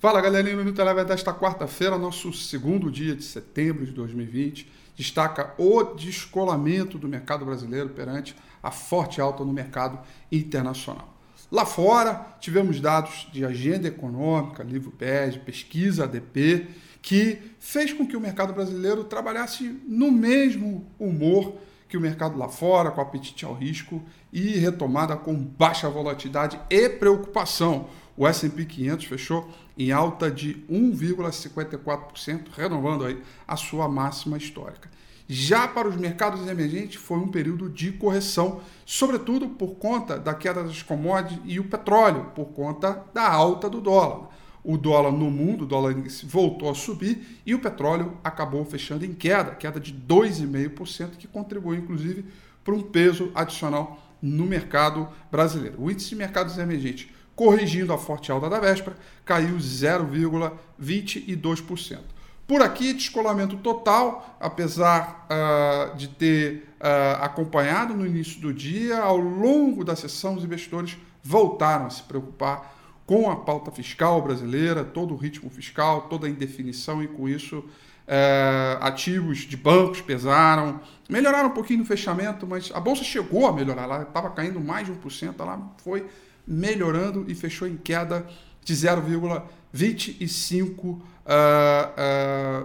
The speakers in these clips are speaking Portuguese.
Fala galerinha, Minuto Eleva desta quarta-feira, nosso segundo dia de setembro de 2020, destaca o descolamento do mercado brasileiro perante a forte alta no mercado internacional. Lá fora, tivemos dados de agenda econômica, livro PED, pesquisa ADP, que fez com que o mercado brasileiro trabalhasse no mesmo humor que o mercado lá fora, com apetite ao risco e retomada com baixa volatilidade e preocupação. O S&P 500 fechou em alta de 1,54%, renovando aí a sua máxima histórica. Já para os mercados emergentes foi um período de correção, sobretudo por conta da queda das commodities e o petróleo, por conta da alta do dólar. O dólar no mundo, o dólar voltou a subir e o petróleo acabou fechando em queda, queda de 2,5%, que contribuiu inclusive para um peso adicional no mercado brasileiro. O índice de mercados emergentes, corrigindo a forte alta da véspera, caiu 0,22%. Por aqui, descolamento total, apesar uh, de ter uh, acompanhado no início do dia, ao longo da sessão, os investidores voltaram a se preocupar com a pauta fiscal brasileira, todo o ritmo fiscal, toda a indefinição, e com isso é, ativos de bancos pesaram, melhoraram um pouquinho no fechamento, mas a bolsa chegou a melhorar, ela estava caindo mais de 1%, ela foi melhorando e fechou em queda de 0,25%. Uh,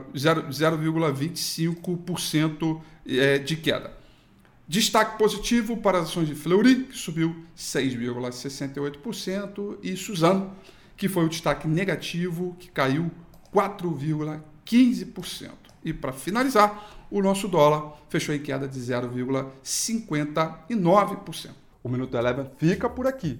uh, 0,25% de queda. Destaque positivo para as ações de Fleury, que subiu 6,68%, e Suzano, que foi o destaque negativo, que caiu 4,15%. E para finalizar, o nosso dólar fechou em queda de 0,59%. O Minuto Eleven fica por aqui.